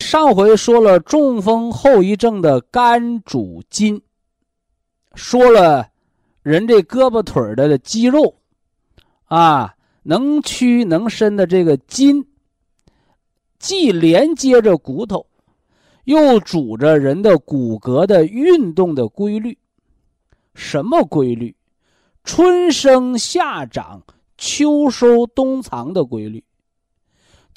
上回说了中风后遗症的肝主筋，说了人这胳膊腿的肌肉啊，能屈能伸的这个筋，既连接着骨头，又主着人的骨骼的运动的规律。什么规律？春生夏长，秋收冬藏的规律。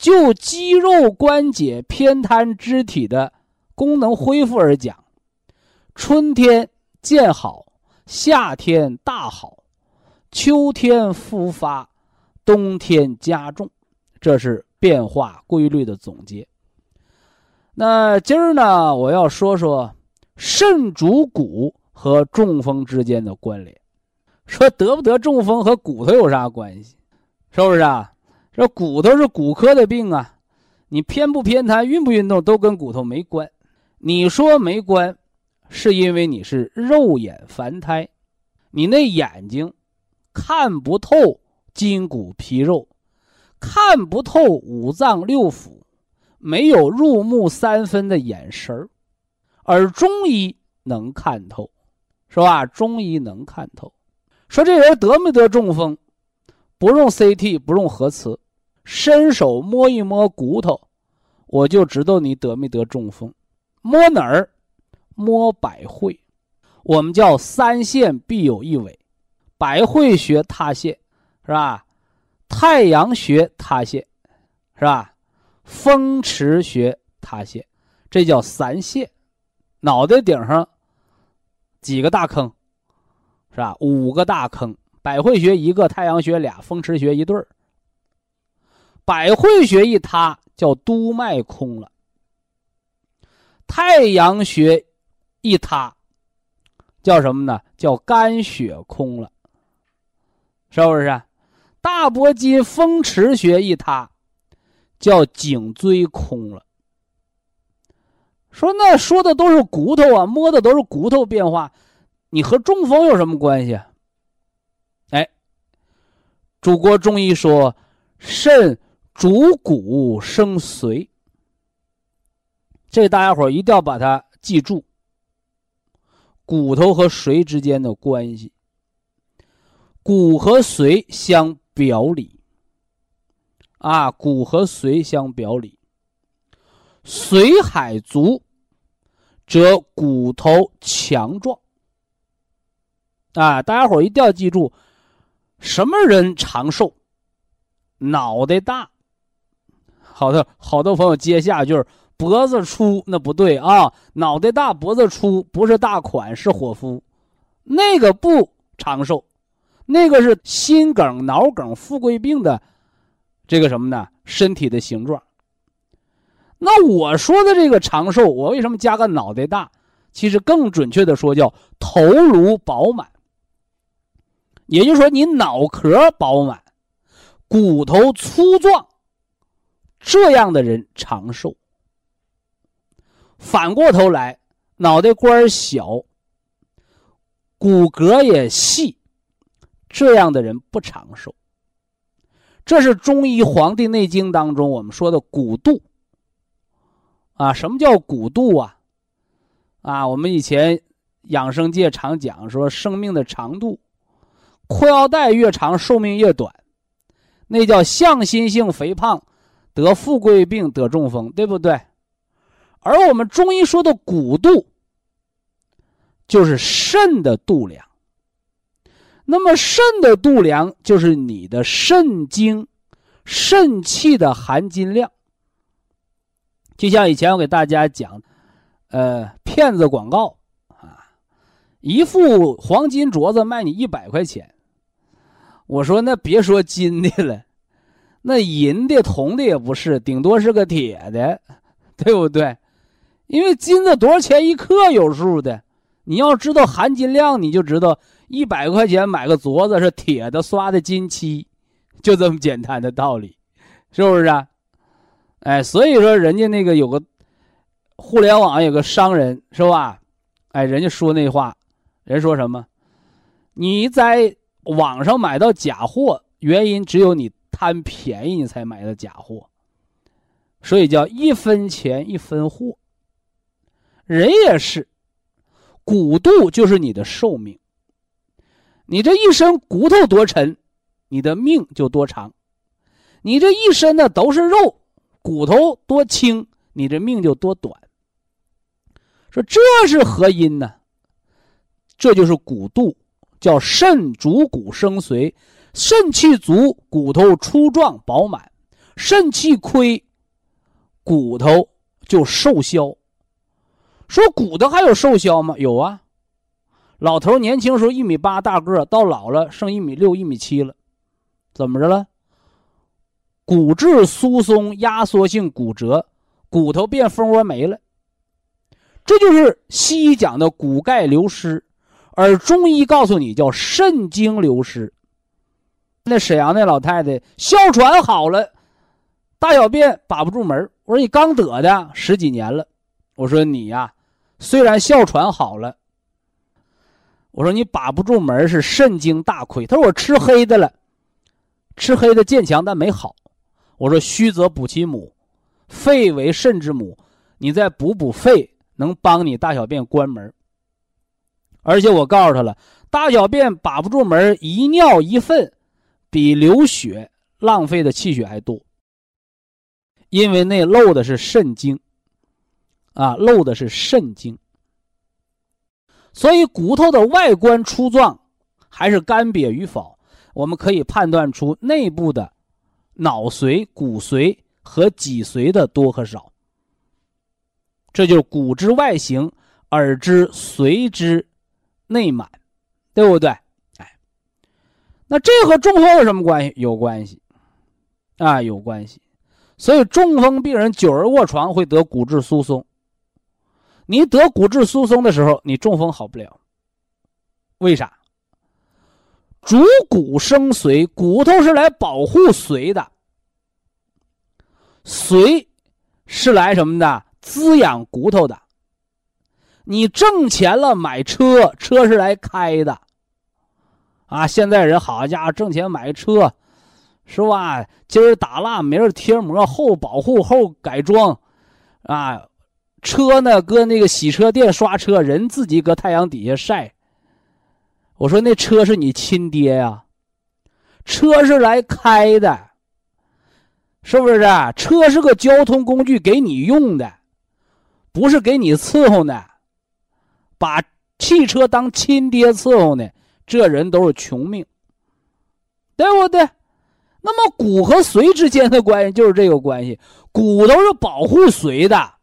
就肌肉关节偏瘫肢体的功能恢复而讲，春天见好，夏天大好，秋天复发，冬天加重，这是变化规律的总结。那今儿呢，我要说说肾主骨和中风之间的关联。说得不得中风和骨头有啥关系？是不是啊？这骨头是骨科的病啊，你偏不偏瘫、运不运动都跟骨头没关。你说没关，是因为你是肉眼凡胎，你那眼睛看不透筋骨皮肉，看不透五脏六腑，没有入木三分的眼神儿，而中医能看透，是吧？中医能看透。说这人得没得中风？不用 CT，不用核磁，伸手摸一摸骨头，我就知道你得没得中风。摸哪儿？摸百会。我们叫三线必有一尾，百会穴塌陷，是吧？太阳穴塌陷，是吧？风池穴塌陷，这叫三线。脑袋顶上几个大坑，是吧？五个大坑，百会穴一个，太阳穴俩，风池穴一对儿。百会穴一塌，叫督脉空了；太阳穴一塌，叫什么呢？叫肝血空了，是不是？大脖筋风池穴一塌，叫颈椎空了。说那说的都是骨头啊，摸的都是骨头变化，你和中风有什么关系？哎，祖国中医说，肾主骨生髓，这大家伙一定要把它记住。骨头和髓之间的关系，骨和髓相表里，啊，骨和髓相表里。髓海足，则骨头强壮。啊，大家伙一定要记住，什么人长寿？脑袋大。好的，好多朋友接下句脖子粗，那不对啊，脑袋大脖子粗不是大款是伙夫，那个不长寿，那个是心梗、脑梗、富贵病的这个什么呢？身体的形状。那我说的这个长寿，我为什么加个脑袋大？其实更准确的说叫头颅饱满。也就是说，你脑壳饱满，骨头粗壮，这样的人长寿。反过头来，脑袋瓜小，骨骼也细，这样的人不长寿。这是中医《黄帝内经》当中我们说的骨度。啊，什么叫骨度啊？啊，我们以前养生界常讲说，生命的长度，裤腰带越长，寿命越短，那叫向心性肥胖，得富贵病，得中风，对不对？而我们中医说的骨度，就是肾的度量。那么肾的度量，就是你的肾精、肾气的含金量。就像以前我给大家讲，呃，骗子广告啊，一副黄金镯子卖你一百块钱。我说那别说金的了，那银的、铜的也不是，顶多是个铁的，对不对？因为金子多少钱一克有数的，你要知道含金量，你就知道一百块钱买个镯子是铁的，刷的金漆，就这么简单的道理，是不是啊？哎，所以说人家那个有个互联网有个商人是吧？哎，人家说那话，人说什么？你在网上买到假货，原因只有你贪便宜，你才买的假货。所以叫一分钱一分货。人也是，骨度就是你的寿命。你这一身骨头多沉，你的命就多长。你这一身的都是肉。骨头多轻，你这命就多短。说这是何因呢？这就是骨度，叫肾主骨生髓，肾气足，骨头粗壮饱满；肾气亏，骨头就瘦削。说骨头还有瘦削吗？有啊，老头年轻时候一米八大个，到老了剩一米六、一米七了，怎么着了？骨质疏松、压缩性骨折，骨头变蜂窝煤了。这就是西医讲的骨钙流失，而中医告诉你叫肾精流失。那沈阳那老太太哮喘好了，大小便把不住门我说你刚得的十几年了。我说你呀，虽然哮喘好了，我说你把不住门是肾精大亏。他说我吃黑的了，吃黑的渐强但没好。我说虚则补其母，肺为肾之母，你再补补肺，能帮你大小便关门。而且我告诉他了，大小便把不住门，一尿一粪，比流血浪费的气血还多。因为那漏的是肾经，啊，漏的是肾经。所以骨头的外观粗壮还是干瘪与否，我们可以判断出内部的脑髓、骨髓和脊髓的多和少。这就是骨之外形，而之髓之内满，对不对？那这和中风有什么关系？有关系，啊，有关系。所以中风病人久而卧床会得骨质疏松。你得骨质疏松的时候，你中风好不了。为啥？主骨生髓，骨头是来保护髓的，髓是来什么的？滋养骨头的。你挣钱了买车，车是来开的。啊，现在人好家伙，挣钱买车，是吧？今儿打蜡，明儿贴膜，后保护，后改装，啊。车呢，搁那个洗车店刷车，人自己搁太阳底下晒。我说那车是你亲爹呀，车是来开的，是不是？车是个交通工具，给你用的，不是给你伺候的。把汽车当亲爹伺候呢，这人都是穷命，对不对？那么骨和髓之间的关系就是这个关系，骨头是保护髓的。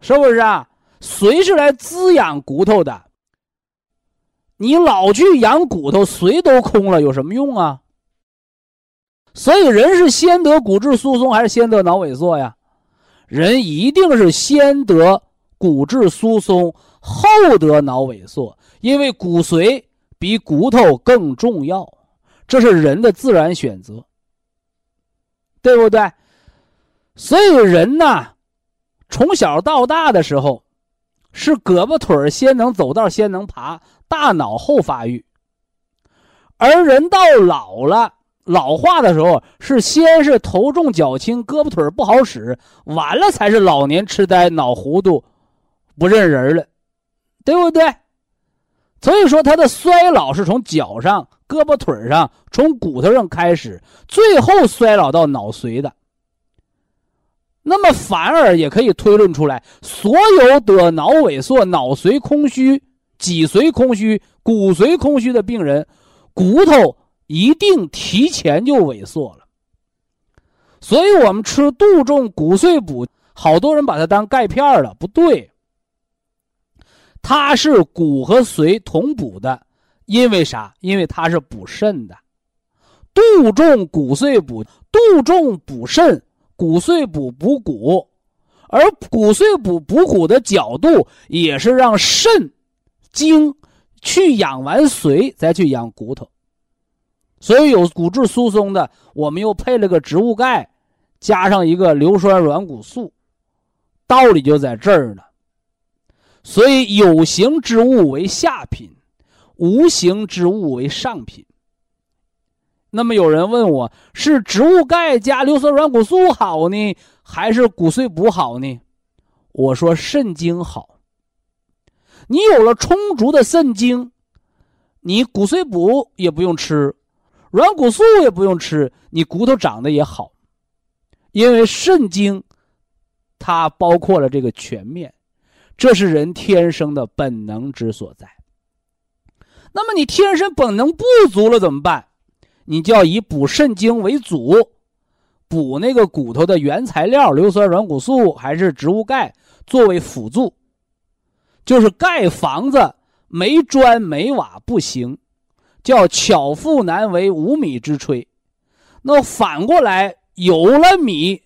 是不是啊？髓是来滋养骨头的。你老去养骨头，髓都空了，有什么用啊？所以人是先得骨质疏松还是先得脑萎缩呀？人一定是先得骨质疏松，后得脑萎缩，因为骨髓比骨头更重要，这是人的自然选择，对不对？所以人呢？从小到大的时候，是胳膊腿先能走道，先能爬，大脑后发育；而人到老了，老化的时候，是先是头重脚轻，胳膊腿不好使，完了才是老年痴呆、脑糊涂、不认人了，对不对？所以说，他的衰老是从脚上、胳膊腿上、从骨头上开始，最后衰老到脑髓的。那么反而也可以推论出来，所有得脑萎缩、脑髓空虚、脊髓空虚、骨髓空虚的病人，骨头一定提前就萎缩了。所以我们吃杜仲骨髓补，好多人把它当钙片了，不对。它是骨和髓同补的，因为啥？因为它是补肾的。杜仲骨髓补，杜仲补肾。骨髓补补骨，而骨髓补补骨的角度也是让肾精去养完髓，再去养骨头。所以有骨质疏松的，我们又配了个植物钙，加上一个硫酸软骨素，道理就在这儿呢。所以有形之物为下品，无形之物为上品。那么有人问我是植物钙加硫酸软骨素好呢，还是骨髓补好呢？我说肾精好。你有了充足的肾精，你骨髓补也不用吃，软骨素也不用吃，你骨头长得也好。因为肾精，它包括了这个全面，这是人天生的本能之所在。那么你天生本能不足了怎么办？你就要以补肾精为主，补那个骨头的原材料硫酸软骨素还是植物钙作为辅助，就是盖房子没砖没瓦不行，叫巧妇难为无米之炊。那反过来，有了米，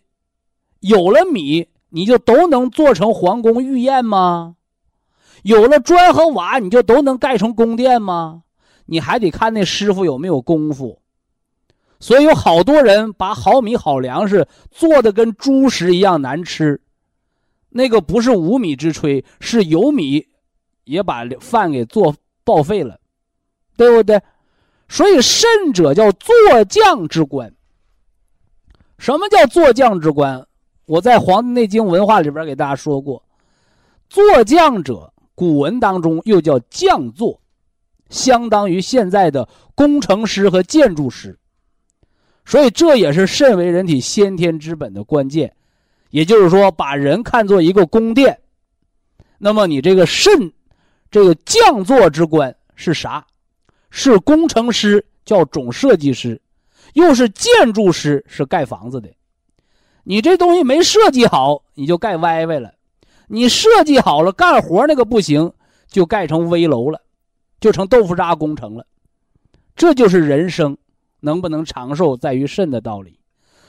有了米，你就都能做成皇宫御宴吗？有了砖和瓦，你就都能盖成宫殿吗？你还得看那师傅有没有功夫。所以有好多人把好米好粮食做的跟猪食一样难吃，那个不是无米之炊，是有米也把饭给做报废了，对不对？所以肾者叫做将之官。什么叫做将之官？我在《黄帝内经文化》里边给大家说过，坐将者，古文当中又叫将作，相当于现在的工程师和建筑师。所以这也是肾为人体先天之本的关键。也就是说，把人看作一个宫殿，那么你这个肾，这个匠作之官是啥？是工程师，叫总设计师，又是建筑师，是盖房子的。你这东西没设计好，你就盖歪歪了；你设计好了，干活那个不行，就盖成危楼了，就成豆腐渣工程了。这就是人生能不能长寿，在于肾的道理。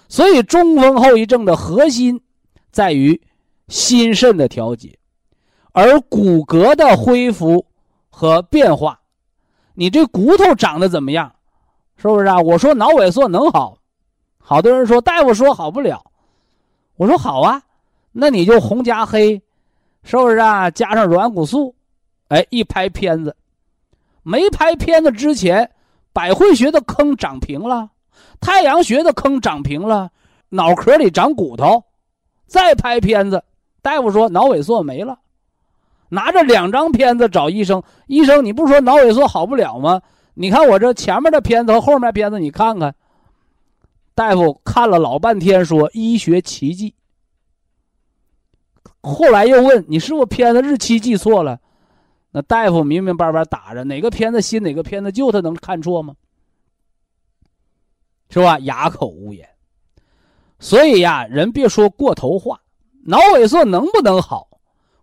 所以中风后遗症的核心。在于心肾的调节，而骨骼的恢复和变化，你这骨头长得怎么样？是不是啊？我说脑萎缩能好，好多人说大夫说好不了，我说好啊，那你就红加黑，是不是啊？加上软骨素，哎，一拍片子，没拍片子之前，百会穴的坑长平了，太阳穴的坑长平了，脑壳里长骨头。再拍片子，大夫说脑萎缩没了，拿着两张片子找医生，医生你不说脑萎缩好不了吗？你看我这前面的片子和后面片子，你看看。大夫看了老半天，说医学奇迹。后来又问你是不是片子日期记错了？那大夫明明白白打着哪个片子新哪个片子旧，他能看错吗？是吧？哑口无言。所以呀，人别说过头话，脑萎缩能不能好，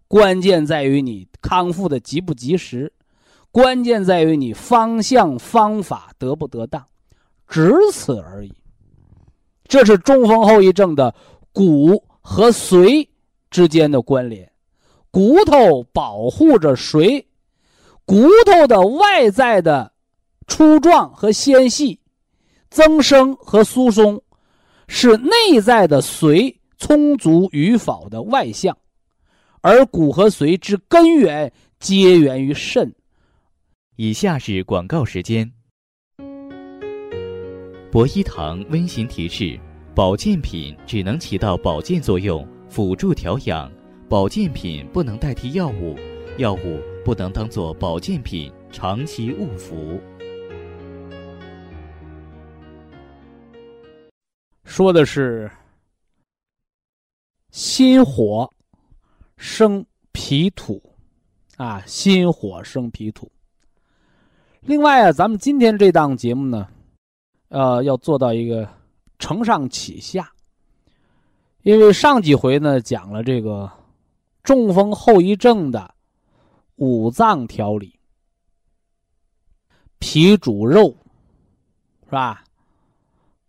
关键在于你康复的及不及时，关键在于你方向方法得不得当，只此而已。这是中风后遗症的骨和髓之间的关联，骨头保护着髓，骨头的外在的粗壮和纤细，增生和疏松。是内在的髓充足与否的外向，而骨和髓之根源皆源于肾。以下是广告时间。博一堂温馨提示：保健品只能起到保健作用，辅助调养；保健品不能代替药物，药物不能当做保健品长期误服。说的是心火生脾土，啊，心火生脾土。另外啊，咱们今天这档节目呢，呃，要做到一个承上启下，因为上几回呢讲了这个中风后遗症的五脏调理，脾主肉，是吧？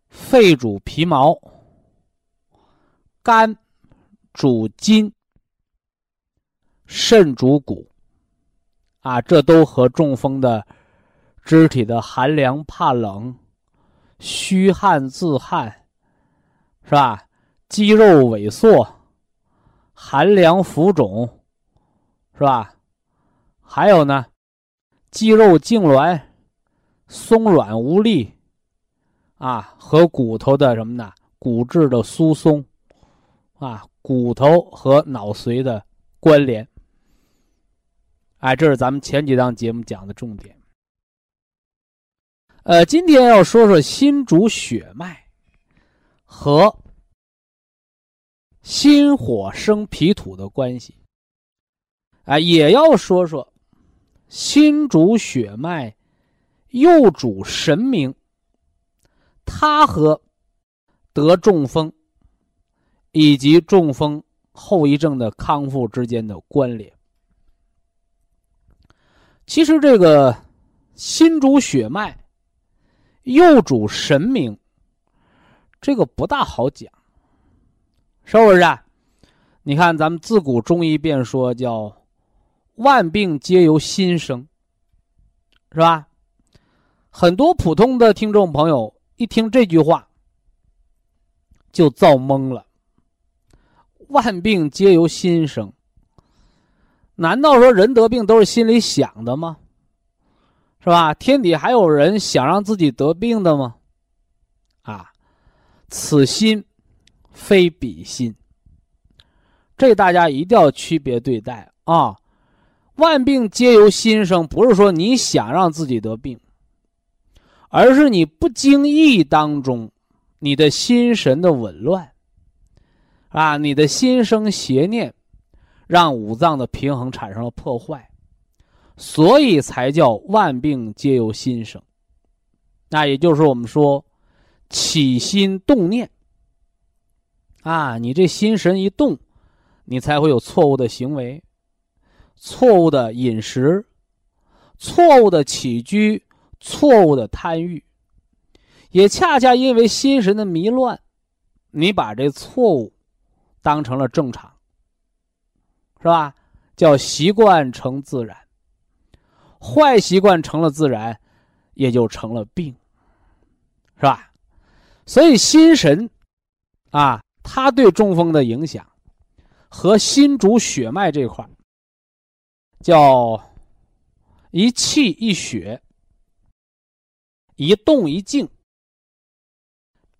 肺主皮毛，肝主筋，肾主骨，啊，这都和中风的肢体的寒凉怕冷、虚汗自汗，是吧？肌肉萎缩、寒凉浮肿，是吧？还有呢，肌肉痉挛、松软无力。啊，和骨头的什么呢？骨质的疏松，啊，骨头和脑髓的关联。哎，这是咱们前几档节目讲的重点。呃，今天要说说心主血脉和心火生脾土的关系。啊，也要说说心主血脉，又主神明。它和得中风以及中风后遗症的康复之间的关联，其实这个心主血脉，右主神明，这个不大好讲，是不是？啊？你看，咱们自古中医便说叫“万病皆由心生”，是吧？很多普通的听众朋友。一听这句话，就造懵了。万病皆由心生，难道说人得病都是心里想的吗？是吧？天底还有人想让自己得病的吗？啊，此心非彼心，这大家一定要区别对待啊！万病皆由心生，不是说你想让自己得病。而是你不经意当中，你的心神的紊乱，啊，你的心生邪念，让五脏的平衡产生了破坏，所以才叫万病皆由心生。那也就是我们说，起心动念，啊，你这心神一动，你才会有错误的行为，错误的饮食，错误的起居，错误的贪欲。也恰恰因为心神的迷乱，你把这错误当成了正常，是吧？叫习惯成自然，坏习惯成了自然，也就成了病，是吧？所以心神啊，它对中风的影响和心主血脉这块叫一气一血，一动一静。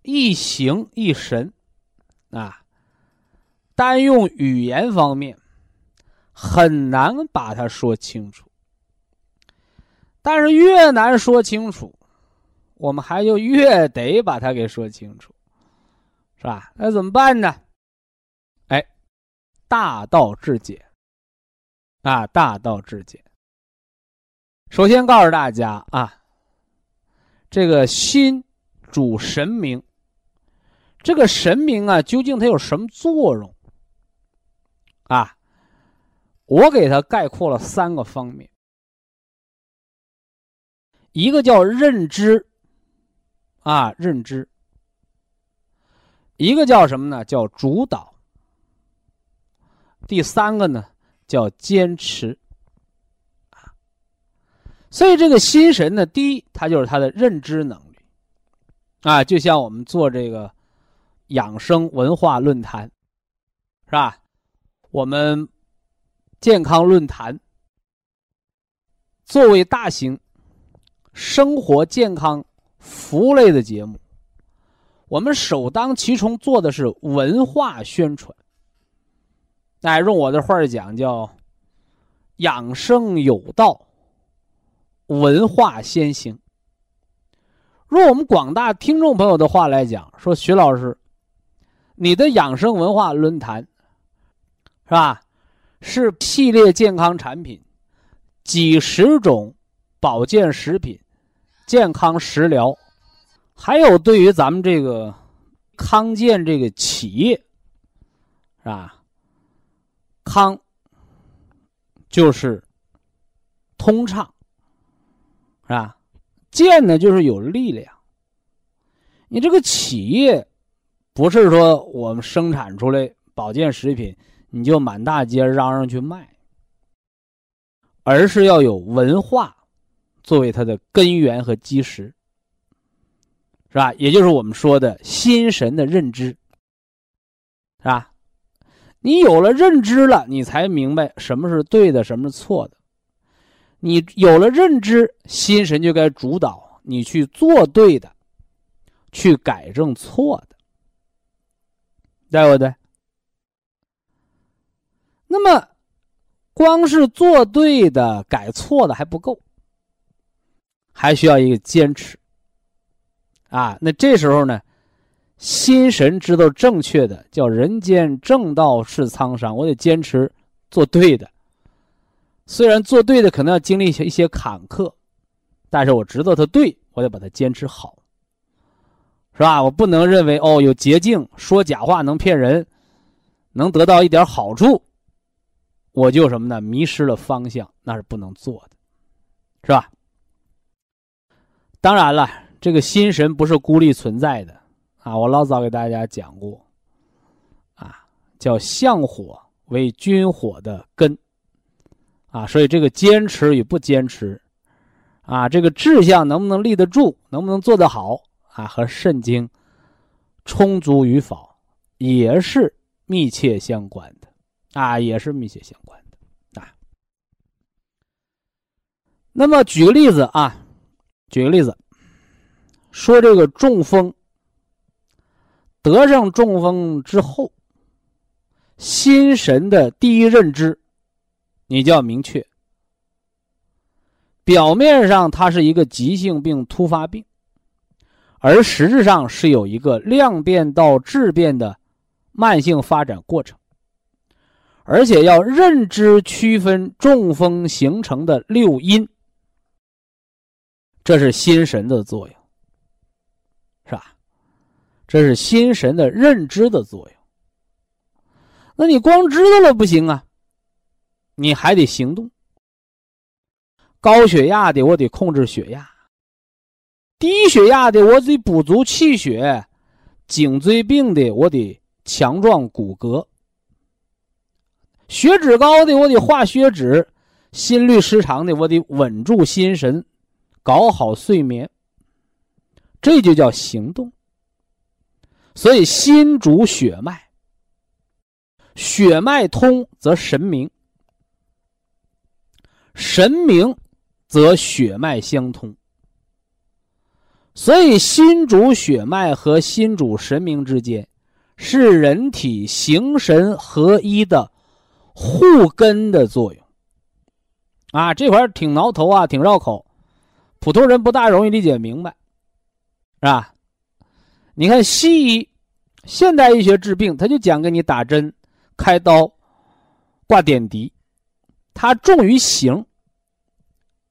一形一神，啊，单用语言方面很难把它说清楚。但是越难说清楚，我们还就越得把它给说清楚，是吧？那怎么办呢？哎，大道至简，啊，大道至简。首先告诉大家啊，这个心主神明。这个神明啊，究竟它有什么作用？啊，我给它概括了三个方面，一个叫认知，啊，认知；一个叫什么呢？叫主导；第三个呢，叫坚持。啊，所以这个心神呢，第一，它就是它的认知能力，啊，就像我们做这个。养生文化论坛，是吧？我们健康论坛作为大型生活健康服务类的节目，我们首当其冲做的是文化宣传。那用我的话讲，叫养生有道，文化先行。用我们广大听众朋友的话来讲，说徐老师。你的养生文化论坛，是吧？是系列健康产品，几十种保健食品、健康食疗，还有对于咱们这个康健这个企业，是吧？康就是通畅，是吧？健呢就是有力量。你这个企业。不是说我们生产出来保健食品，你就满大街嚷嚷去卖，而是要有文化作为它的根源和基石，是吧？也就是我们说的心神的认知，是吧？你有了认知了，你才明白什么是对的，什么是错的。你有了认知，心神就该主导你去做对的，去改正错的。对不对？那么，光是做对的、改错的还不够，还需要一个坚持。啊，那这时候呢，心神知道正确的，叫人间正道是沧桑，我得坚持做对的。虽然做对的可能要经历一些一些坎坷，但是我知道它对，我得把它坚持好。是吧？我不能认为哦，有捷径说假话能骗人，能得到一点好处，我就什么呢？迷失了方向，那是不能做的，是吧？当然了，这个心神不是孤立存在的啊！我老早给大家讲过，啊，叫相火为军火的根，啊，所以这个坚持与不坚持，啊，这个志向能不能立得住，能不能做得好？啊，和肾精充足与否也是密切相关的，啊，也是密切相关的，啊。那么举个例子啊，举个例子，说这个中风，得上中风之后，心神的第一认知，你就要明确。表面上它是一个急性病、突发病。而实质上是有一个量变到质变的慢性发展过程，而且要认知区分中风形成的六因，这是心神的作用，是吧？这是心神的认知的作用。那你光知道了不行啊，你还得行动。高血压的，我得控制血压；低血压的，我得补足气血；颈椎病的，我得强壮骨骼；血脂高的，我得化血脂；心律失常的，我得稳住心神，搞好睡眠。这就叫行动。所以，心主血脉，血脉通则神明，神明。则血脉相通，所以心主血脉和心主神明之间是人体形神合一的护根的作用。啊，这块挺挠头啊，挺绕口，普通人不大容易理解明白，是吧？你看西医、现代医学治病，他就讲给你打针、开刀、挂点滴，他重于形。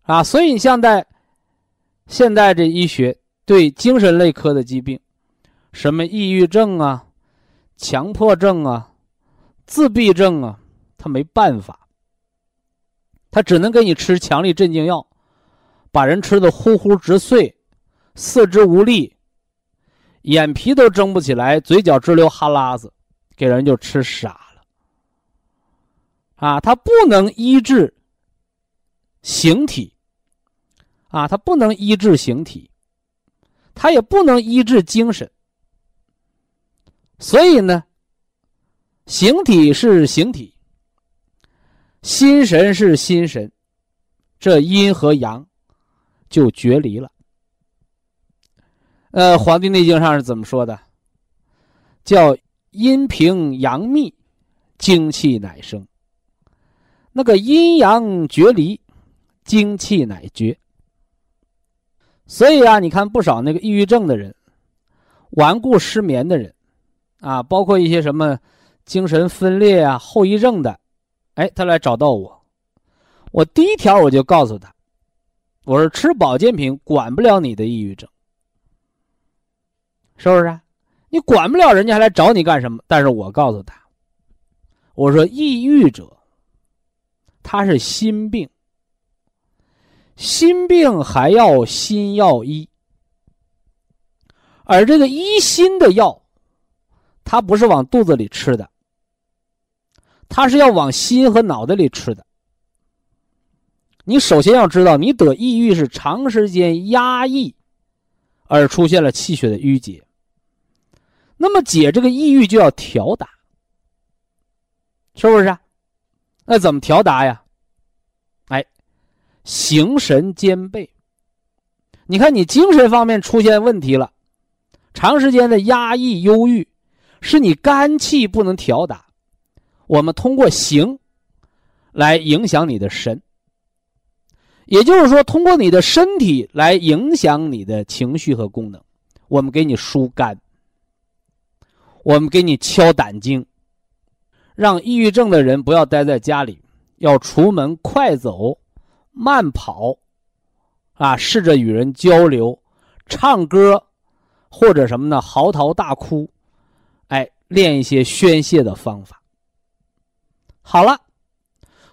啊，所以你像在现代这医学对精神类科的疾病，什么抑郁症啊、强迫症啊、自闭症啊，他没办法，他只能给你吃强力镇静药，把人吃的呼呼直睡，四肢无力，眼皮都睁不起来，嘴角直流哈喇子，给人就吃傻了。啊，他不能医治形体。啊，它不能医治形体，它也不能医治精神。所以呢，形体是形体，心神是心神，这阴和阳就决离了。呃，《黄帝内经》上是怎么说的？叫阴平阳密，精气乃生。那个阴阳决离，精气乃绝。所以啊，你看不少那个抑郁症的人、顽固失眠的人，啊，包括一些什么精神分裂啊、后遗症的，哎，他来找到我，我第一条我就告诉他，我说吃保健品管不了你的抑郁症，是不是？你管不了人家还来找你干什么？但是我告诉他，我说抑郁者，他是心病。心病还要心药医，而这个医心的药，它不是往肚子里吃的，它是要往心和脑袋里吃的。你首先要知道，你得抑郁是长时间压抑而出现了气血的淤结，那么解这个抑郁就要调达，是不是？那怎么调达呀？哎形神兼备，你看你精神方面出现问题了，长时间的压抑、忧郁，是你肝气不能调达。我们通过形来影响你的神，也就是说，通过你的身体来影响你的情绪和功能。我们给你疏肝，我们给你敲胆经，让抑郁症的人不要待在家里，要出门快走。慢跑，啊，试着与人交流，唱歌，或者什么呢？嚎啕大哭，哎，练一些宣泄的方法。好了，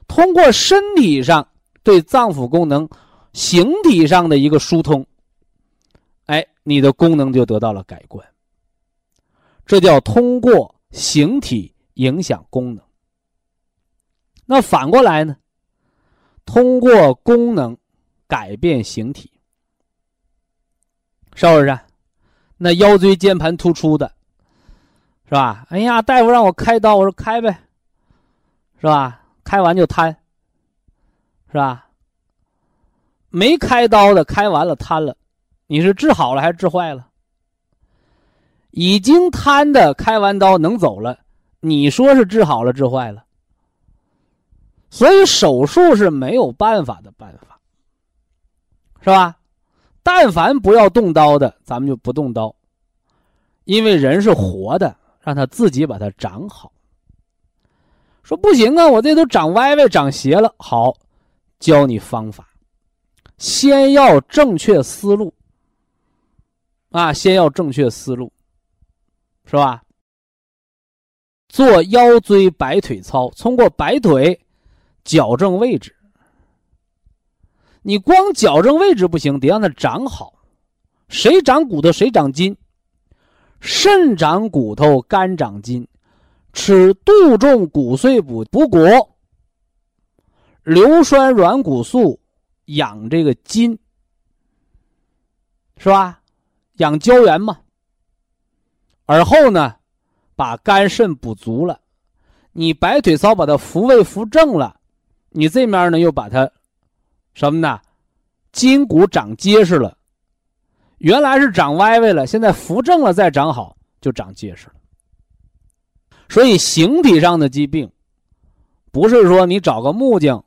通过身体上对脏腑功能、形体上的一个疏通，哎，你的功能就得到了改观。这叫通过形体影响功能。那反过来呢？通过功能改变形体，是不是？那腰椎间盘突出的，是吧？哎呀，大夫让我开刀，我说开呗，是吧？开完就瘫，是吧？没开刀的开完了瘫了，你是治好了还是治坏了？已经瘫的开完刀能走了，你说是治好了治坏了？所以手术是没有办法的办法，是吧？但凡不要动刀的，咱们就不动刀，因为人是活的，让他自己把它长好。说不行啊，我这都长歪歪、长斜了。好，教你方法，先要正确思路啊，先要正确思路，是吧？做腰椎摆腿操，通过摆腿矫正位置。你光矫正位置不行，得让它长好。谁长骨头谁长筋，肾长骨头，肝长筋。吃杜仲骨碎补补骨，硫酸软骨素养这个筋，是吧？养胶原嘛。而后呢，把肝肾补足了，你摆腿操把它扶位扶正了，你这面呢又把它什么呢？筋骨长结实了，原来是长歪歪了，现在扶正了再长好，就长结实了。所以形体上的疾病，不是说你找个木匠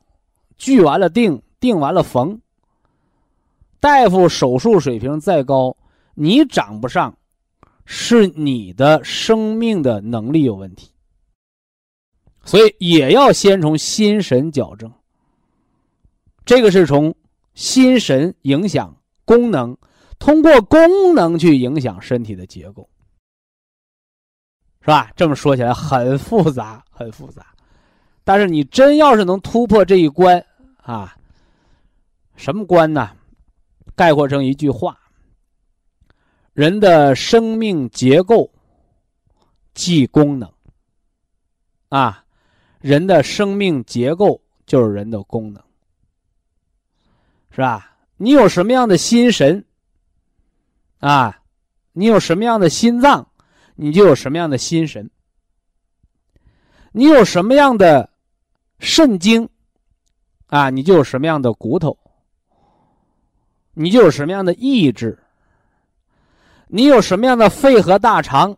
锯完了定，定完了缝。大夫手术水平再高，你长不上，是你的生命的能力有问题。所以也要先从心神矫正。这个是从心神影响功能，通过功能去影响身体的结构。是吧？这么说起来很复杂，很复杂。但是你真要是能突破这一关啊，什么关呢？概括成一句话：人的生命结构即功能。啊，人的生命结构就是人的功能，是吧？你有什么样的心神啊？你有什么样的心脏？你就有什么样的心神，你有什么样的肾精，啊，你就有什么样的骨头，你就有什么样的意志，你有什么样的肺和大肠，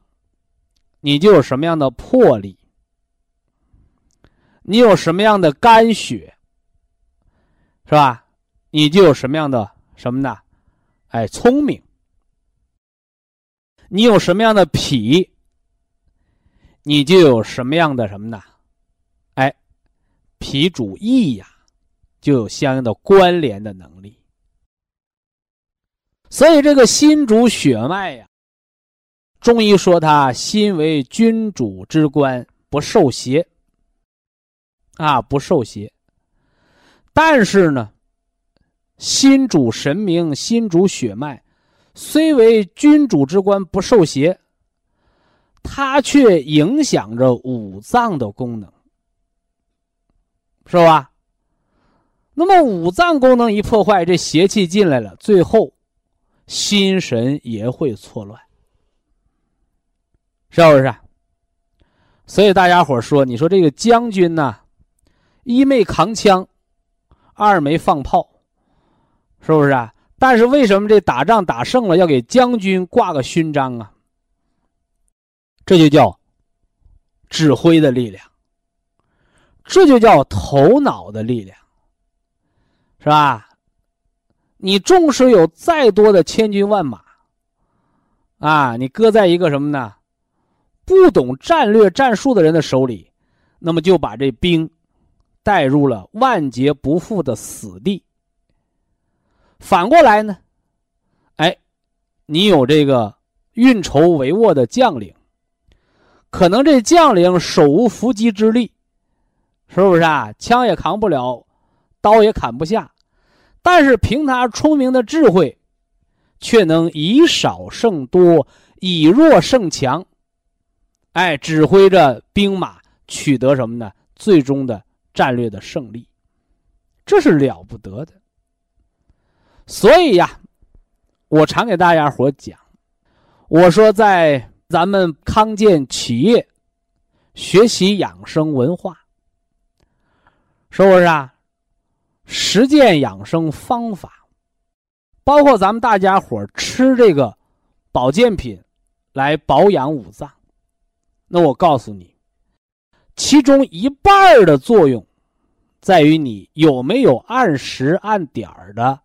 你就有什么样的魄力，你有什么样的肝血，是吧？你就有什么样的什么呢？哎，聪明。你有什么样的脾，你就有什么样的什么呢？哎，脾主意呀，就有相应的关联的能力。所以这个心主血脉呀，中医说它心为君主之官，不受邪。啊，不受邪。但是呢，心主神明，心主血脉。虽为君主之官不受邪，它却影响着五脏的功能，是吧？那么五脏功能一破坏，这邪气进来了，最后心神也会错乱，是不是？所以大家伙说，你说这个将军呢，一没扛枪，二没放炮，是不是啊？但是为什么这打仗打胜了要给将军挂个勋章啊？这就叫指挥的力量，这就叫头脑的力量，是吧？你纵使有再多的千军万马，啊，你搁在一个什么呢？不懂战略战术的人的手里，那么就把这兵带入了万劫不复的死地。反过来呢，哎，你有这个运筹帷幄的将领，可能这将领手无缚鸡之力，是不是啊？枪也扛不了，刀也砍不下，但是凭他聪明的智慧，却能以少胜多，以弱胜强，哎，指挥着兵马取得什么呢？最终的战略的胜利，这是了不得的。所以呀，我常给大家伙讲，我说在咱们康健企业学习养生文化，是不是啊？实践养生方法，包括咱们大家伙吃这个保健品来保养五脏，那我告诉你，其中一半的作用在于你有没有按时按点儿的。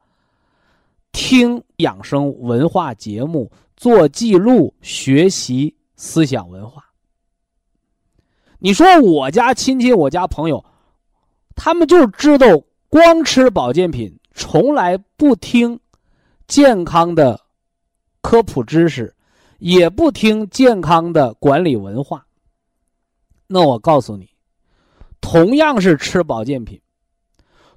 听养生文化节目，做记录，学习思想文化。你说我家亲戚，我家朋友，他们就知道光吃保健品，从来不听健康的科普知识，也不听健康的管理文化。那我告诉你，同样是吃保健品，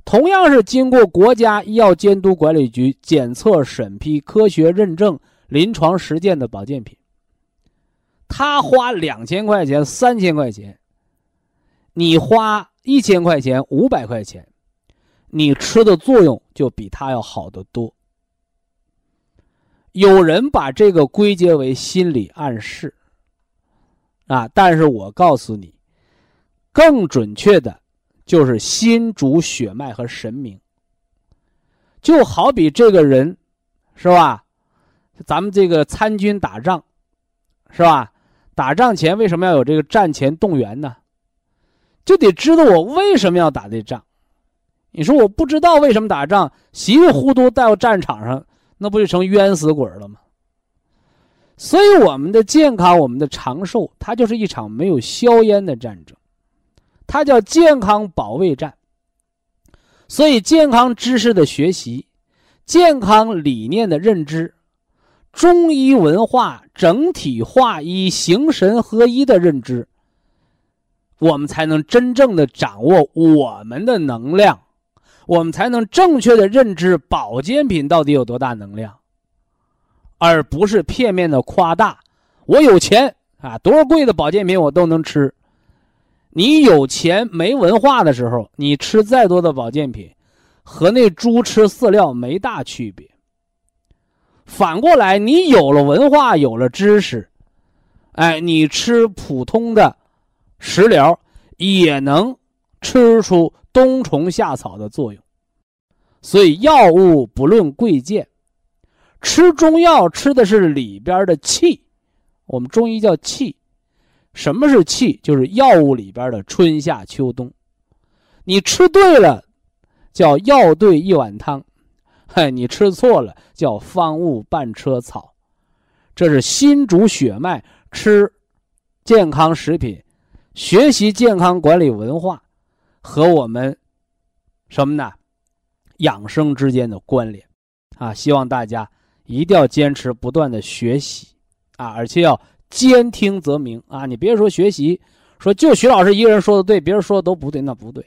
同样是经过国家医药监督管理局检测审批、科学认证、临床实践的保健品。他花两千块钱、三千块钱，你花一千块钱、五百块钱，你吃的作用就比他要好得多。有人把这个归结为心理暗示，啊，但是我告诉你，更准确的，就是心主血脉和神明。就好比这个人，是吧？咱们这个参军打仗，是吧？打仗前为什么要有这个战前动员呢？就得知道我为什么要打这仗。你说我不知道为什么打仗，稀里糊涂到战场上，那不就成冤死鬼了吗？所以我们的健康，我们的长寿，它就是一场没有硝烟的战争，它叫健康保卫战。所以健康知识的学习，健康理念的认知。中医文化整体化一、形神合一的认知，我们才能真正的掌握我们的能量，我们才能正确的认知保健品到底有多大能量，而不是片面的夸大。我有钱啊，多贵的保健品我都能吃。你有钱没文化的时候，你吃再多的保健品，和那猪吃饲料没大区别。反过来，你有了文化，有了知识，哎，你吃普通的食疗也能吃出冬虫夏草的作用。所以，药物不论贵贱，吃中药吃的是里边的气。我们中医叫气，什么是气？就是药物里边的春夏秋冬。你吃对了，叫药对一碗汤。嗨，你吃错了，叫方物半车草，这是心主血脉，吃健康食品，学习健康管理文化，和我们什么呢？养生之间的关联啊！希望大家一定要坚持不断的学习啊，而且要兼听则明啊！你别说学习，说就徐老师一个人说的对，别人说的都不对，那不对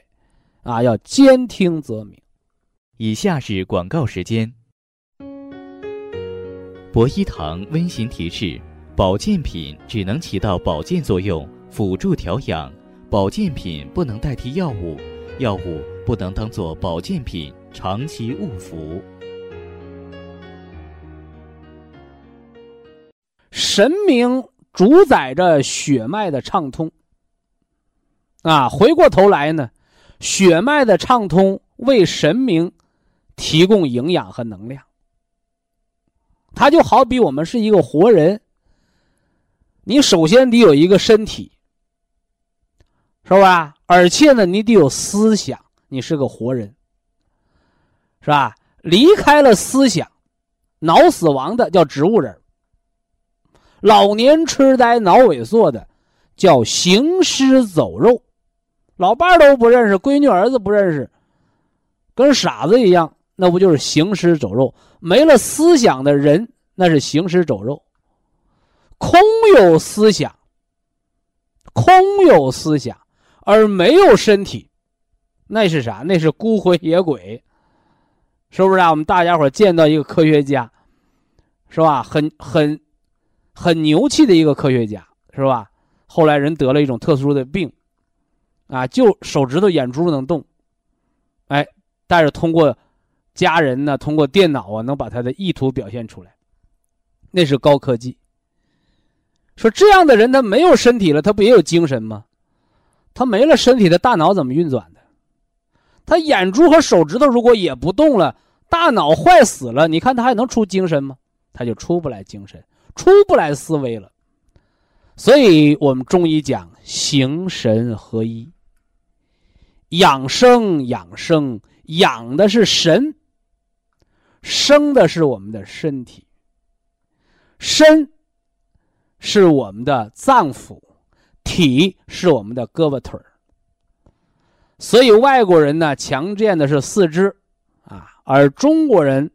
啊！要兼听则明。以下是广告时间。博一堂温馨提示：保健品只能起到保健作用，辅助调养；保健品不能代替药物，药物不能当做保健品长期误服。神明主宰着血脉的畅通。啊，回过头来呢，血脉的畅通为神明。提供营养和能量，它就好比我们是一个活人。你首先得有一个身体，是吧？而且呢，你得有思想，你是个活人，是吧？离开了思想，脑死亡的叫植物人，老年痴呆、脑萎缩的叫行尸走肉，老伴都不认识，闺女儿子不认识，跟傻子一样。那不就是行尸走肉？没了思想的人，那是行尸走肉。空有思想，空有思想，而没有身体，那是啥？那是孤魂野鬼，是不是啊？我们大家伙见到一个科学家，是吧？很很很牛气的一个科学家，是吧？后来人得了一种特殊的病，啊，就手指头、眼珠能动，哎，但是通过。家人呢？通过电脑啊，能把他的意图表现出来，那是高科技。说这样的人，他没有身体了，他不也有精神吗？他没了身体，的大脑怎么运转的？他眼珠和手指头如果也不动了，大脑坏死了，你看他还能出精神吗？他就出不来精神，出不来思维了。所以我们中医讲形神合一，养生养生养的是神。生的是我们的身体，身是我们的脏腑，体是我们的胳膊腿儿。所以外国人呢强健的是四肢，啊，而中国人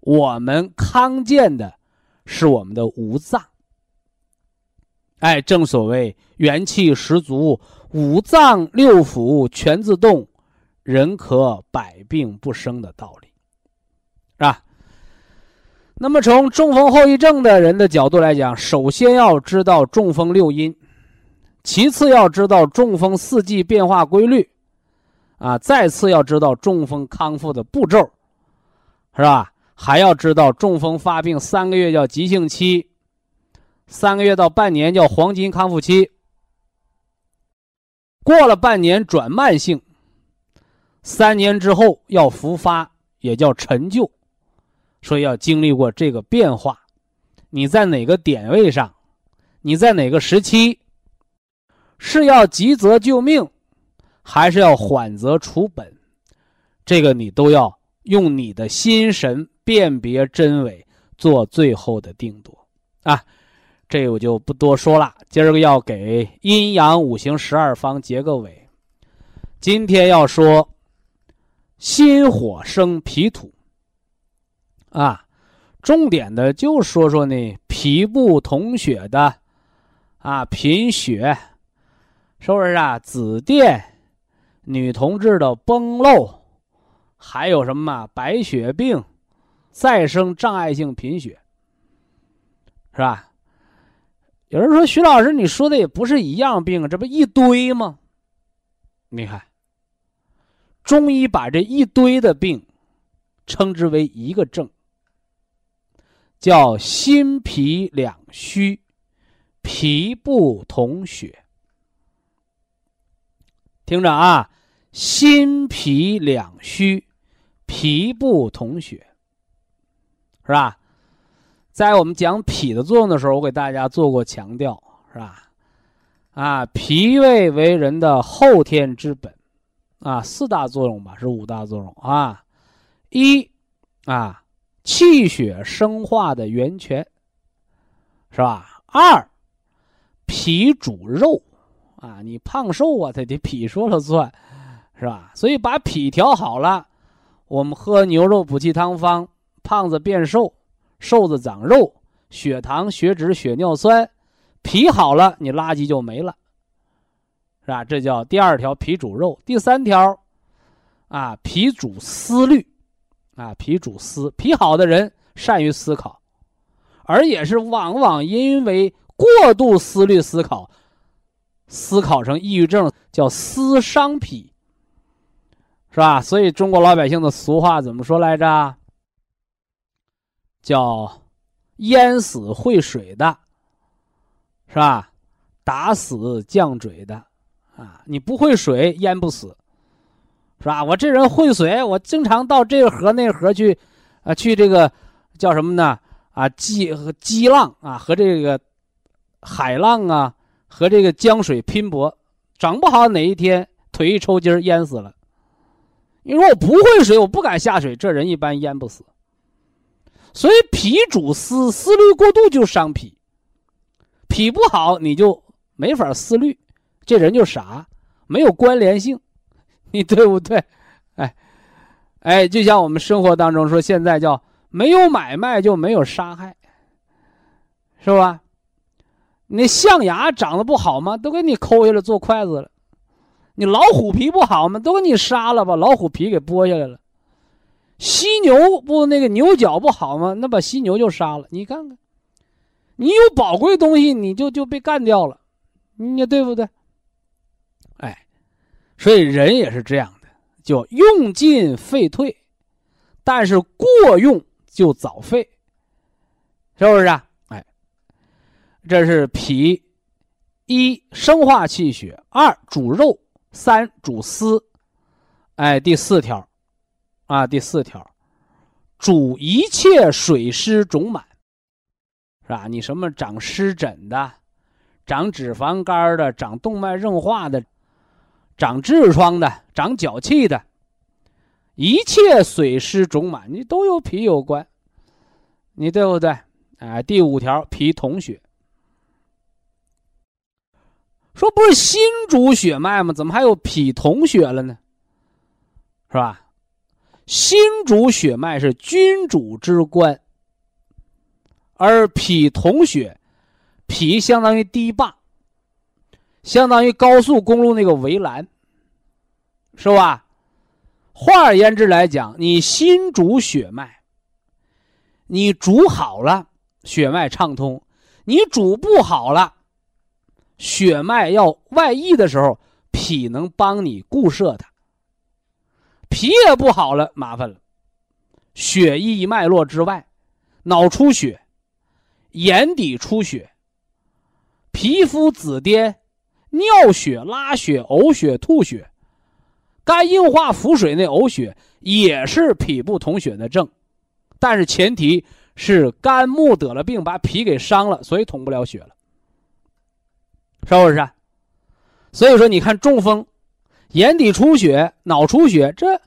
我们康健的是我们的五脏。哎，正所谓元气十足，五脏六腑全自动，人可百病不生的道理，是吧？那么从中风后遗症的人的角度来讲，首先要知道中风六因，其次要知道中风四季变化规律，啊，再次要知道中风康复的步骤，是吧？还要知道中风发病三个月叫急性期。三个月到半年叫黄金康复期，过了半年转慢性，三年之后要复发，也叫陈旧，所以要经历过这个变化。你在哪个点位上？你在哪个时期？是要急则救命，还是要缓则除本？这个你都要用你的心神辨别真伪，做最后的定夺啊。这我就不多说了。今儿个要给阴阳五行十二方结个尾。今天要说心火生脾土，啊，重点的就说说那脾不统血的，啊，贫血，是不是啊？紫癜，女同志的崩漏，还有什么白血病，再生障碍性贫血，是吧？有人说：“徐老师，你说的也不是一样病，这不一堆吗？”你看，中医把这一堆的病称之为一个症，叫心脾两虚，脾不统血。听着啊，心脾两虚，脾不统血，是吧？在我们讲脾的作用的时候，我给大家做过强调，是吧？啊，脾胃为人的后天之本，啊，四大作用吧，是五大作用啊。一，啊，气血生化的源泉，是吧？二，脾主肉，啊，你胖瘦啊，它得脾说了算，是吧？所以把脾调好了，我们喝牛肉补气汤方，胖子变瘦。瘦子长肉，血糖、血脂、血尿酸，脾好了，你垃圾就没了，是吧？这叫第二条，脾主肉。第三条，啊，脾主思虑，啊，脾主思，脾好的人善于思考，而也是往往因为过度思虑思考，思考成抑郁症，叫思伤脾，是吧？所以中国老百姓的俗话怎么说来着？叫淹死会水的，是吧？打死犟嘴的，啊，你不会水淹不死，是吧？我这人会水，我经常到这个河那个河去，啊，去这个叫什么呢？啊，激激浪啊，和这个海浪啊，和这个江水拼搏，整不好哪一天腿一抽筋淹死了。你说我不会水，我不敢下水，这人一般淹不死。所以脾主思，思虑过度就伤脾。脾不好，你就没法思虑，这人就傻，没有关联性，你对不对？哎，哎，就像我们生活当中说，现在叫没有买卖就没有杀害，是吧？那象牙长得不好吗？都给你抠下来做筷子了。你老虎皮不好吗？都给你杀了，把老虎皮给剥下来了。犀牛不那个牛角不好吗？那把犀牛就杀了。你看看，你有宝贵东西，你就就被干掉了，你对不对？哎，所以人也是这样的，就用进废退，但是过用就早废，是不是啊？这是脾，一生化气血，二主肉，三主思，哎，第四条。啊，第四条，主一切水湿肿满，是吧？你什么长湿疹的，长脂肪肝的，长动脉硬化的，长痔疮的，长脚气的，一切水湿肿满，你都有脾有关，你对不对？哎，第五条，脾统血。说不是心主血脉吗？怎么还有脾统血了呢？是吧？心主血脉是君主之官，而脾统血，脾相当于堤坝，相当于高速公路那个围栏，是吧？换而言之来讲，你心主血脉，你主好了，血脉畅通；你主不好了。血脉要外溢的时候，脾能帮你固摄它。脾也不好了，麻烦了。血溢脉络之外，脑出血、眼底出血、皮肤紫癜、尿血、拉血、呕血、吐血、肝硬化腹水，那呕血也是脾不统血的症，但是前提是肝木得了病，把脾给伤了，所以统不了血了。是不是？所以说，你看中风、眼底出血、脑出血，这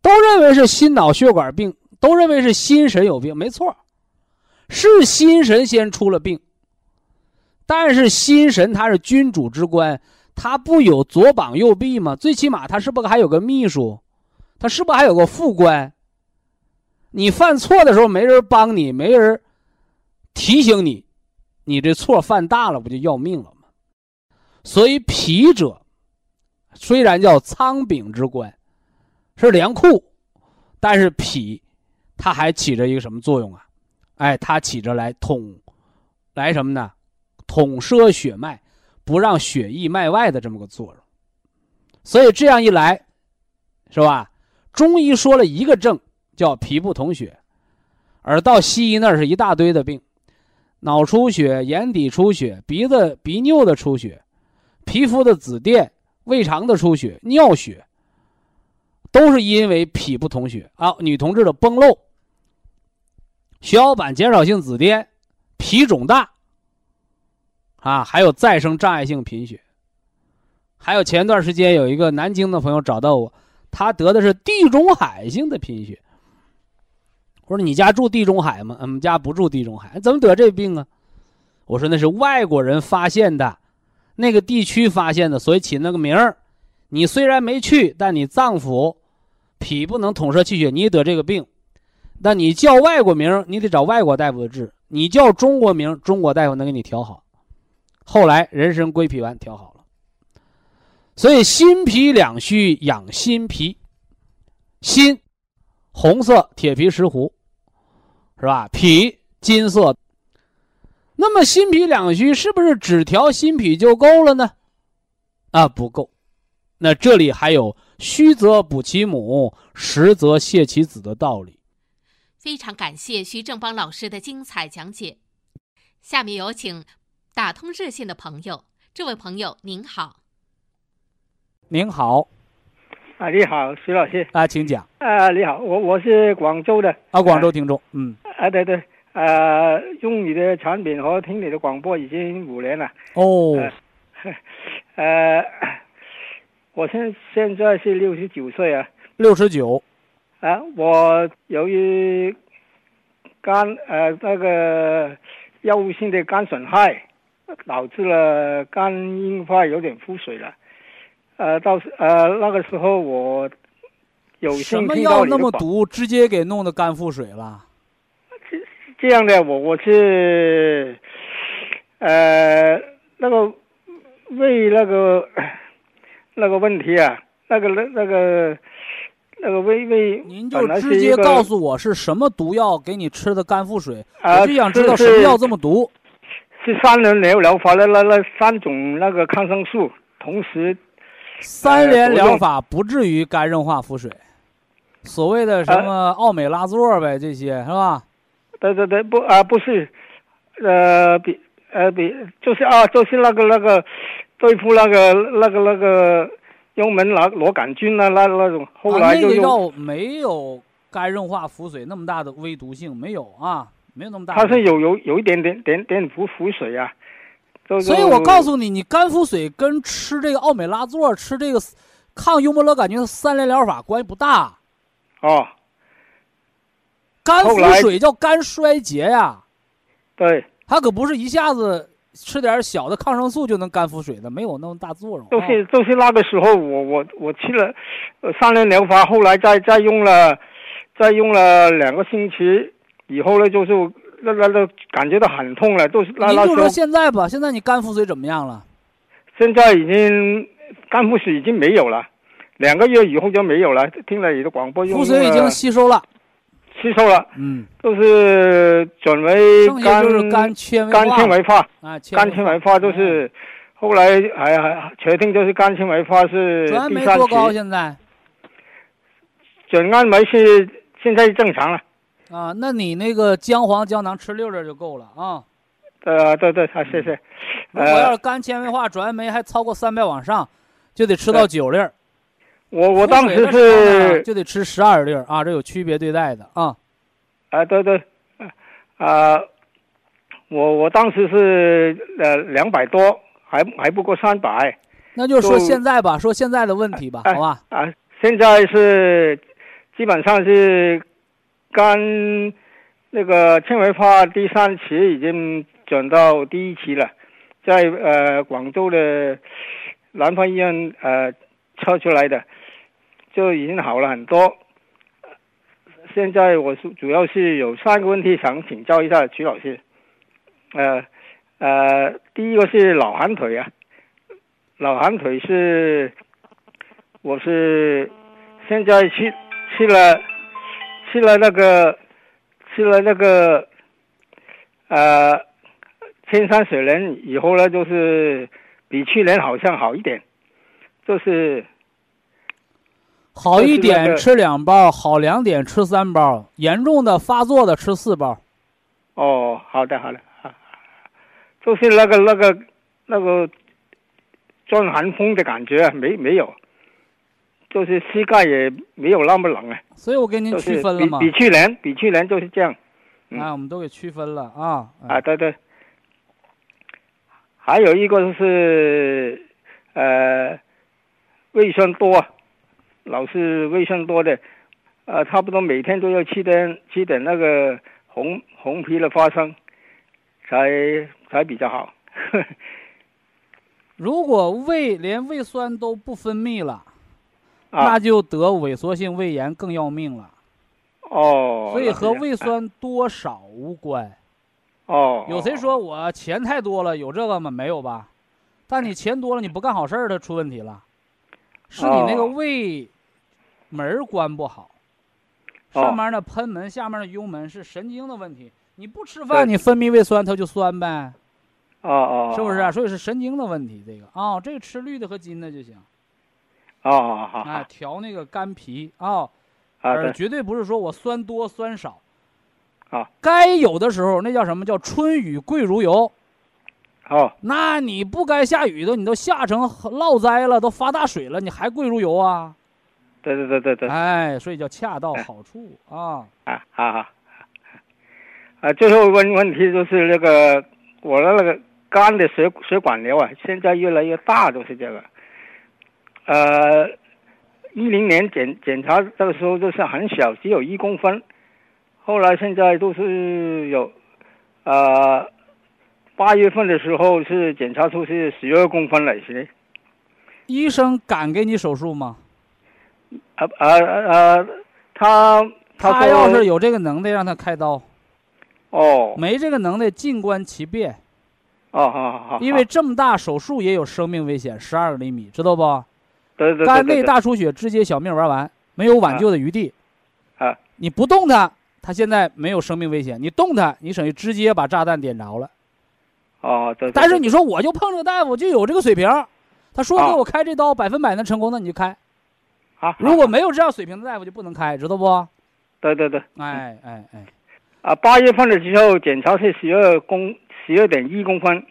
都认为是心脑血管病，都认为是心神有病，没错，是心神先出了病。但是心神它是君主之官，他不有左膀右臂吗？最起码他是不是还有个秘书？他是不是还有个副官？你犯错的时候没人帮你，没人提醒你，你这错犯大了，不就要命了？所以脾者，虽然叫仓廪之官，是粮库，但是脾，它还起着一个什么作用啊？哎，它起着来统，来什么呢？统摄血脉，不让血溢脉外的这么个作用。所以这样一来，是吧？中医说了一个症叫脾不统血，而到西医那是一大堆的病，脑出血、眼底出血、鼻子鼻衄的出血。皮肤的紫癜、胃肠的出血、尿血，都是因为脾不统血啊。女同志的崩漏、血小板减少性紫癜、脾肿大啊，还有再生障碍性贫血。还有前段时间有一个南京的朋友找到我，他得的是地中海性的贫血。我说：“你家住地中海吗？”“我们家不住地中海。”“怎么得这病啊？”我说：“那是外国人发现的。”那个地区发现的，所以起那个名儿。你虽然没去，但你脏腑脾不能统摄气血，你得这个病。那你叫外国名，你得找外国大夫治；你叫中国名，中国大夫能给你调好。后来人参归脾丸调好了。所以心脾两虚养心脾，心红色铁皮石斛，是吧？脾金色。那么心脾两虚是不是只调心脾就够了呢？啊，不够。那这里还有虚则补其母，实则泻其子的道理。非常感谢徐正邦老师的精彩讲解。下面有请打通热线的朋友，这位朋友您好。您好。啊，你好，徐老师。啊，请讲。啊，你好，我我是广州的。啊，广州听众。嗯。啊，对对。呃，用你的产品和听你的广播已经五年了。哦。呃，我现现在是六十九岁啊。六十九。啊，我由于肝呃那个药物性的肝损害，导致了肝硬化，有点腹水了。呃，到呃那个时候我有什么药那么毒，直接给弄的肝腹水了。这样的，我我是，呃，那个胃那个那个问题啊，那个那那个那个胃胃，您就直接告诉我是什么毒药给你吃的肝腹水，我就想知道什么药这么毒。是三联疗疗法的那那三种那个抗生素，同时。三联疗法不至于肝硬化腹水，所谓的什么奥美拉唑呗，这些是吧？对对对，不啊不是，呃比呃比就是啊就是那个那个对付那个那个那个幽门螺螺杆菌啊那那种，后来就那个药没有肝硬化腹水那么大的微毒性，没有啊，没有那么大。它是有有有一点点点点腹腹水啊，所以我告诉你，你肝腹水跟吃这个奥美拉唑吃这个抗幽门螺杆菌三联疗法关系不大。哦，肝腹水叫肝衰竭呀，对，它可不是一下子吃点小的抗生素就能肝腹水的，没有那么大作用。就是就是那个时候我我我去了呃三联疗法，后来再再用了再用了两个星期以后呢，就是那那那感觉到很痛了，都是那你就说现在吧，现在你肝腹水怎么样了？现在已经肝腹水已经没有了，两个月以后就没有了。听了你的广播用腹水已经吸收了，吸收了，嗯，都是转为肝就是肝纤维肝化纤维化，啊，肝纤维化就是后来还还确定就是肝纤维化是转氨第三酶多高？现在转氨酶是现在正常了。啊，那你那个姜黄胶囊吃六粒儿就够了啊。呃，对对，啊，谢谢。如果要呃是，肝纤维化、转氨酶还超过三百往上，就得吃到九粒儿。我我当时是就得吃十二粒儿啊，这有区别对待的啊。啊，对对，啊，我我当时是呃两百多，还还不过三百那就说现在吧，说现在的问题吧，哎好吧？啊，现在是基本上是肝那个纤维化第三期已经转到第一期了，在呃广州的南方医院呃测出来的，就已经好了很多。现在我是主要是有三个问题想请教一下曲老师，呃呃，第一个是老寒腿啊，老寒腿是我是现在吃吃了吃了那个吃了那个呃千山水莲以后呢，就是比去年好像好一点，就是好一点吃两包，好两点吃三包，严重的发作的吃四包。哦，好的好的，啊就是那个那个那个钻寒风的感觉啊，没没有，就是膝盖也没有那么冷啊，所以我给您区分了嘛，比比去年比去年就是这样。嗯啊，我们都给区分了啊。啊，对对。还有一个就是，呃，胃酸多，老是胃酸多的，呃，差不多每天都要吃点吃点那个红红皮的花生，才才比较好。如果胃连胃酸都不分泌了，啊那，就得萎缩性胃炎更要命了。哦，所以和胃酸多少无关。哦，有谁说我钱太多了有这个吗？没有吧？但你钱多了，你不干好事儿，它出问题了，是你那个哦胃门儿关不好，哦上面的喷门，下面的幽门是神经的问题。你不吃饭，你分泌胃酸，它就酸呗，哦哦，是不是啊？所以是神经的问题。这个啊，这个吃绿的和金的就行。哦，哦好哎，调那个肝脾啊，啊而，绝对不是说我酸多酸少。啊，该有的时候那叫什么叫春雨贵如油。哦那你不该下雨的，你都下成涝灾了，都发大水了，你还贵如油啊？对对对对对，哎，所以叫恰到好处啊。啊，好好。啊，最后问问题就是那个我的那个肝的血血管瘤啊，现在越来越大，就是这个。呃，一零年检检查的时候就是很小，只有一公分，后来现在都是有，呃，八月份的时候是检查出是十二公分了，是医生敢给你手术吗？啊啊啊，他他他要是有这个能耐，让他开刀；哦没这个能耐，静观其变。哦好好好，因为这么大手术也有生命危险，十二厘米，知道不？对对对肝内大出血，直接小命玩完，没有挽救的余地。啊你不动他，他现在没有生命危险；你动他，你等于直接把炸弹点着了。哦对，但是你说我就碰这个大夫，就有这个水平，他说啊给我开这刀百分百能成功，那你就开。啊，如果没有这样水平的大夫就不能开，知道不？对对对。哎哎哎，啊，八月份的时候检查是十二公十二点一公分，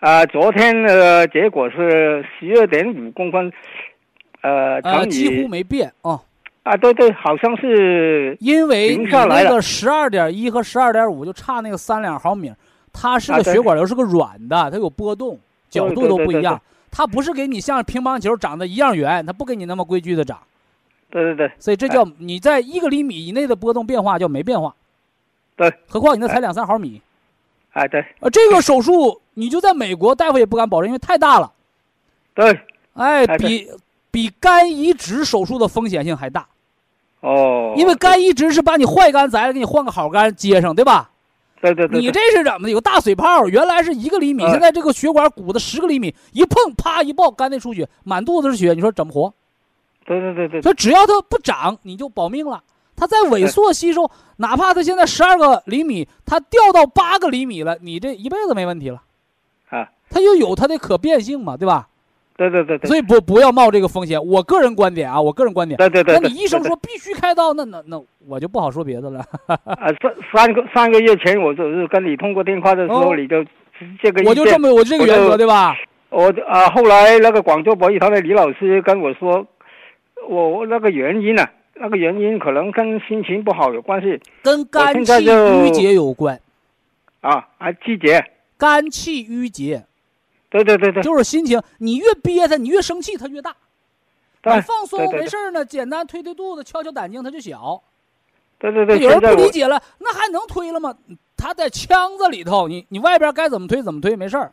啊，昨天的结果是十二点五公分，呃，呃，几乎没变啊，啊，对对，好像是因为那个十二点一和十二点五就差那个三两毫米，它是个血管瘤，是个软的，它有波动，角度都不一样。它不是给你像乒乓球长得一样圆，它不给你那么规矩的长。对对对，所以这叫你在一个厘米以内的波动变化叫没变化。对，何况你那才两三毫米。哎对，啊，这个手术你就在美国，大夫也不敢保证，因为太大了。对，哎，比比肝移植手术的风险性还大，哦，因为肝移植是把你坏肝摘了，给你换个好肝接上，对吧？对对对，你这是怎么的？有大水泡，原来是一个厘米，哎现在这个血管鼓的十个厘米，一碰啪一爆，肝内出血，满肚子是血，你说怎么活？对对对对，所以只要它不长，你就保命了。它在萎缩吸收，哪怕它现在十二个厘米，它掉到八个厘米了，你这一辈子没问题了。啊，它又有它的可变性嘛，对吧？对对对对，所以不不要冒这个风险。我个人观点啊，我个人观点。对对对，那你医生说必须开刀，那那那我就不好说别的了。啊，三三个三个月前我就是跟你通过电话的时候，哦你就这个我就这么我就这个原则，对吧？我啊，后来那个广州博医堂的李老师跟我说，我我那个原因呢、那个原因可能跟心情不好有关系。跟肝气郁结有关，啊，啊气结，肝气郁结。对对对对，就是心情，你越憋它，你越生气，它越大。对你放松没事儿呢，简单推推肚子，敲敲胆经，它就小。对对对，有人不理解了，那还能推了吗？它在腔子里头，你你外边该怎么推怎么推，没事儿。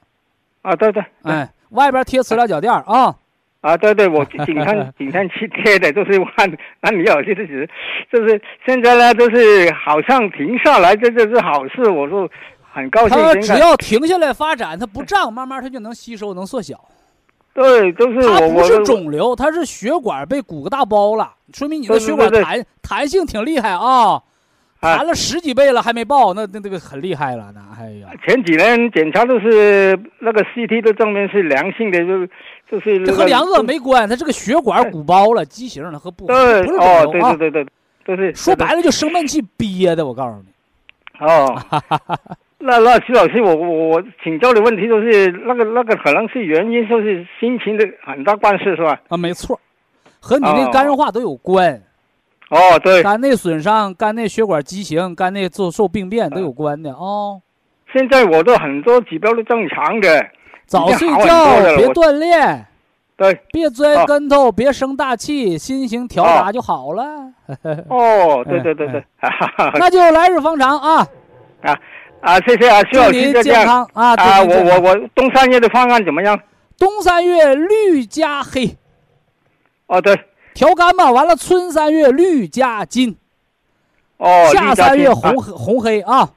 啊，对对，对。哎，外边贴磁疗脚垫儿啊，啊，对对，我顶上顶上去贴的，就是按按李老师的指，就是现在呢，就是好像停下来，这就是好事，我说很高兴。它只要停下来发展，它不胀，慢慢它就能吸收，能缩小。对，就是它不是肿瘤，它是血管被鼓个大包了，说明你的血管弹弹性挺厉害啊，啊弹了十几倍了还没爆，那那这个很厉害了，那哎呀，前几年检查都是那个 CT 都证明是良性的，就就是那个这和良恶没关，它这个血管鼓包了，畸形了和不对不是哦。对对对对，都是说白了就生闷气憋的，我告诉你，哦。那那徐老师，我我我请教的问题就是那个那个可能是原因，就是心情的很大关系是吧？啊，没错，和你那哦。肝硬化都有关，哦，对，肝内损伤、肝内血管畸形、肝内受受病变都有关的哦。现在我的很多指标都正常的，早睡觉，了别锻炼，对，别摔哦跟头，别生大气，心情调达就好了。哦，对哎对对对，那就来日方长啊！啊啊，谢谢啊，徐祝老师您健康啊！祝啊，我我我东三月的方案怎么样？东三月绿加黑，哦，对，调干嘛，完了春三月绿加金，哦，夏三月红黑红黑啊。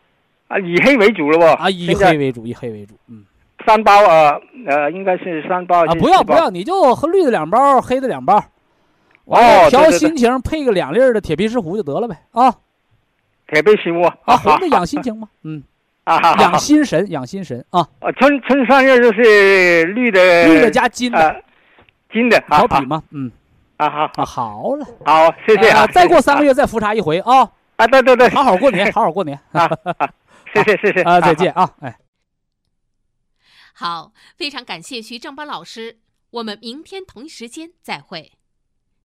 啊，以黑为主了不？啊，以黑为主，以黑为主，嗯。三包啊，呃，应该是三包啊，不要不要，你就喝绿的两包，黑的两包，完哦了调心情，配个两粒的铁皮石斛就得了呗啊。铁皮石斛啊，红的养心情嘛，嗯，养心神养心神啊，啊，春春三月就是绿的，绿的加金的。啊，金的调脾嘛，嗯啊，好。啊，好了，好，谢谢啊，再过三个月月再复查一回啊，啊，对对对，好好过年，好好过年。啊啊，谢谢谢谢。啊，再见啊，哎。好，非常感谢徐正邦老师，我们明天同一时间再会。